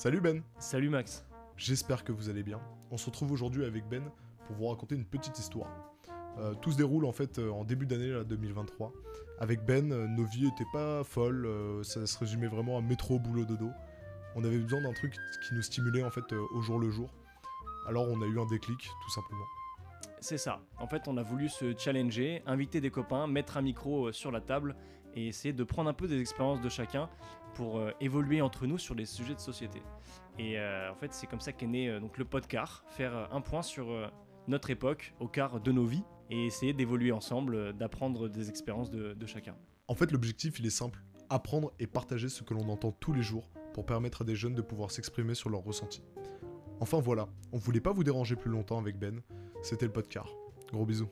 Salut Ben Salut Max. J'espère que vous allez bien. On se retrouve aujourd'hui avec Ben pour vous raconter une petite histoire. Euh, tout se déroule en fait euh, en début d'année là, 2023. Avec Ben, euh, nos vies étaient pas folles, ça se résumait vraiment à métro, boulot, dodo. On avait besoin d'un truc qui nous stimulait en fait au jour le jour. Alors on a eu un déclic, tout simplement. C'est ça. En fait, on a voulu se challenger, inviter des copains, mettre un micro euh, sur la table et essayer de prendre un peu des expériences de chacun pour euh, évoluer entre nous sur les sujets de société. Et euh, en fait, c'est comme ça qu'est né le podcast, faire un point sur notre époque, au quart de nos vies, et essayer d'évoluer ensemble, d'apprendre des expériences de, de chacun. En fait, l'objectif, il est simple. Apprendre et partager ce que l'on entend tous les jours pour permettre à des jeunes de pouvoir s'exprimer sur leurs ressentis. Enfin voilà, on voulait pas vous déranger plus longtemps avec Ben, c'était le podcast. Gros bisous.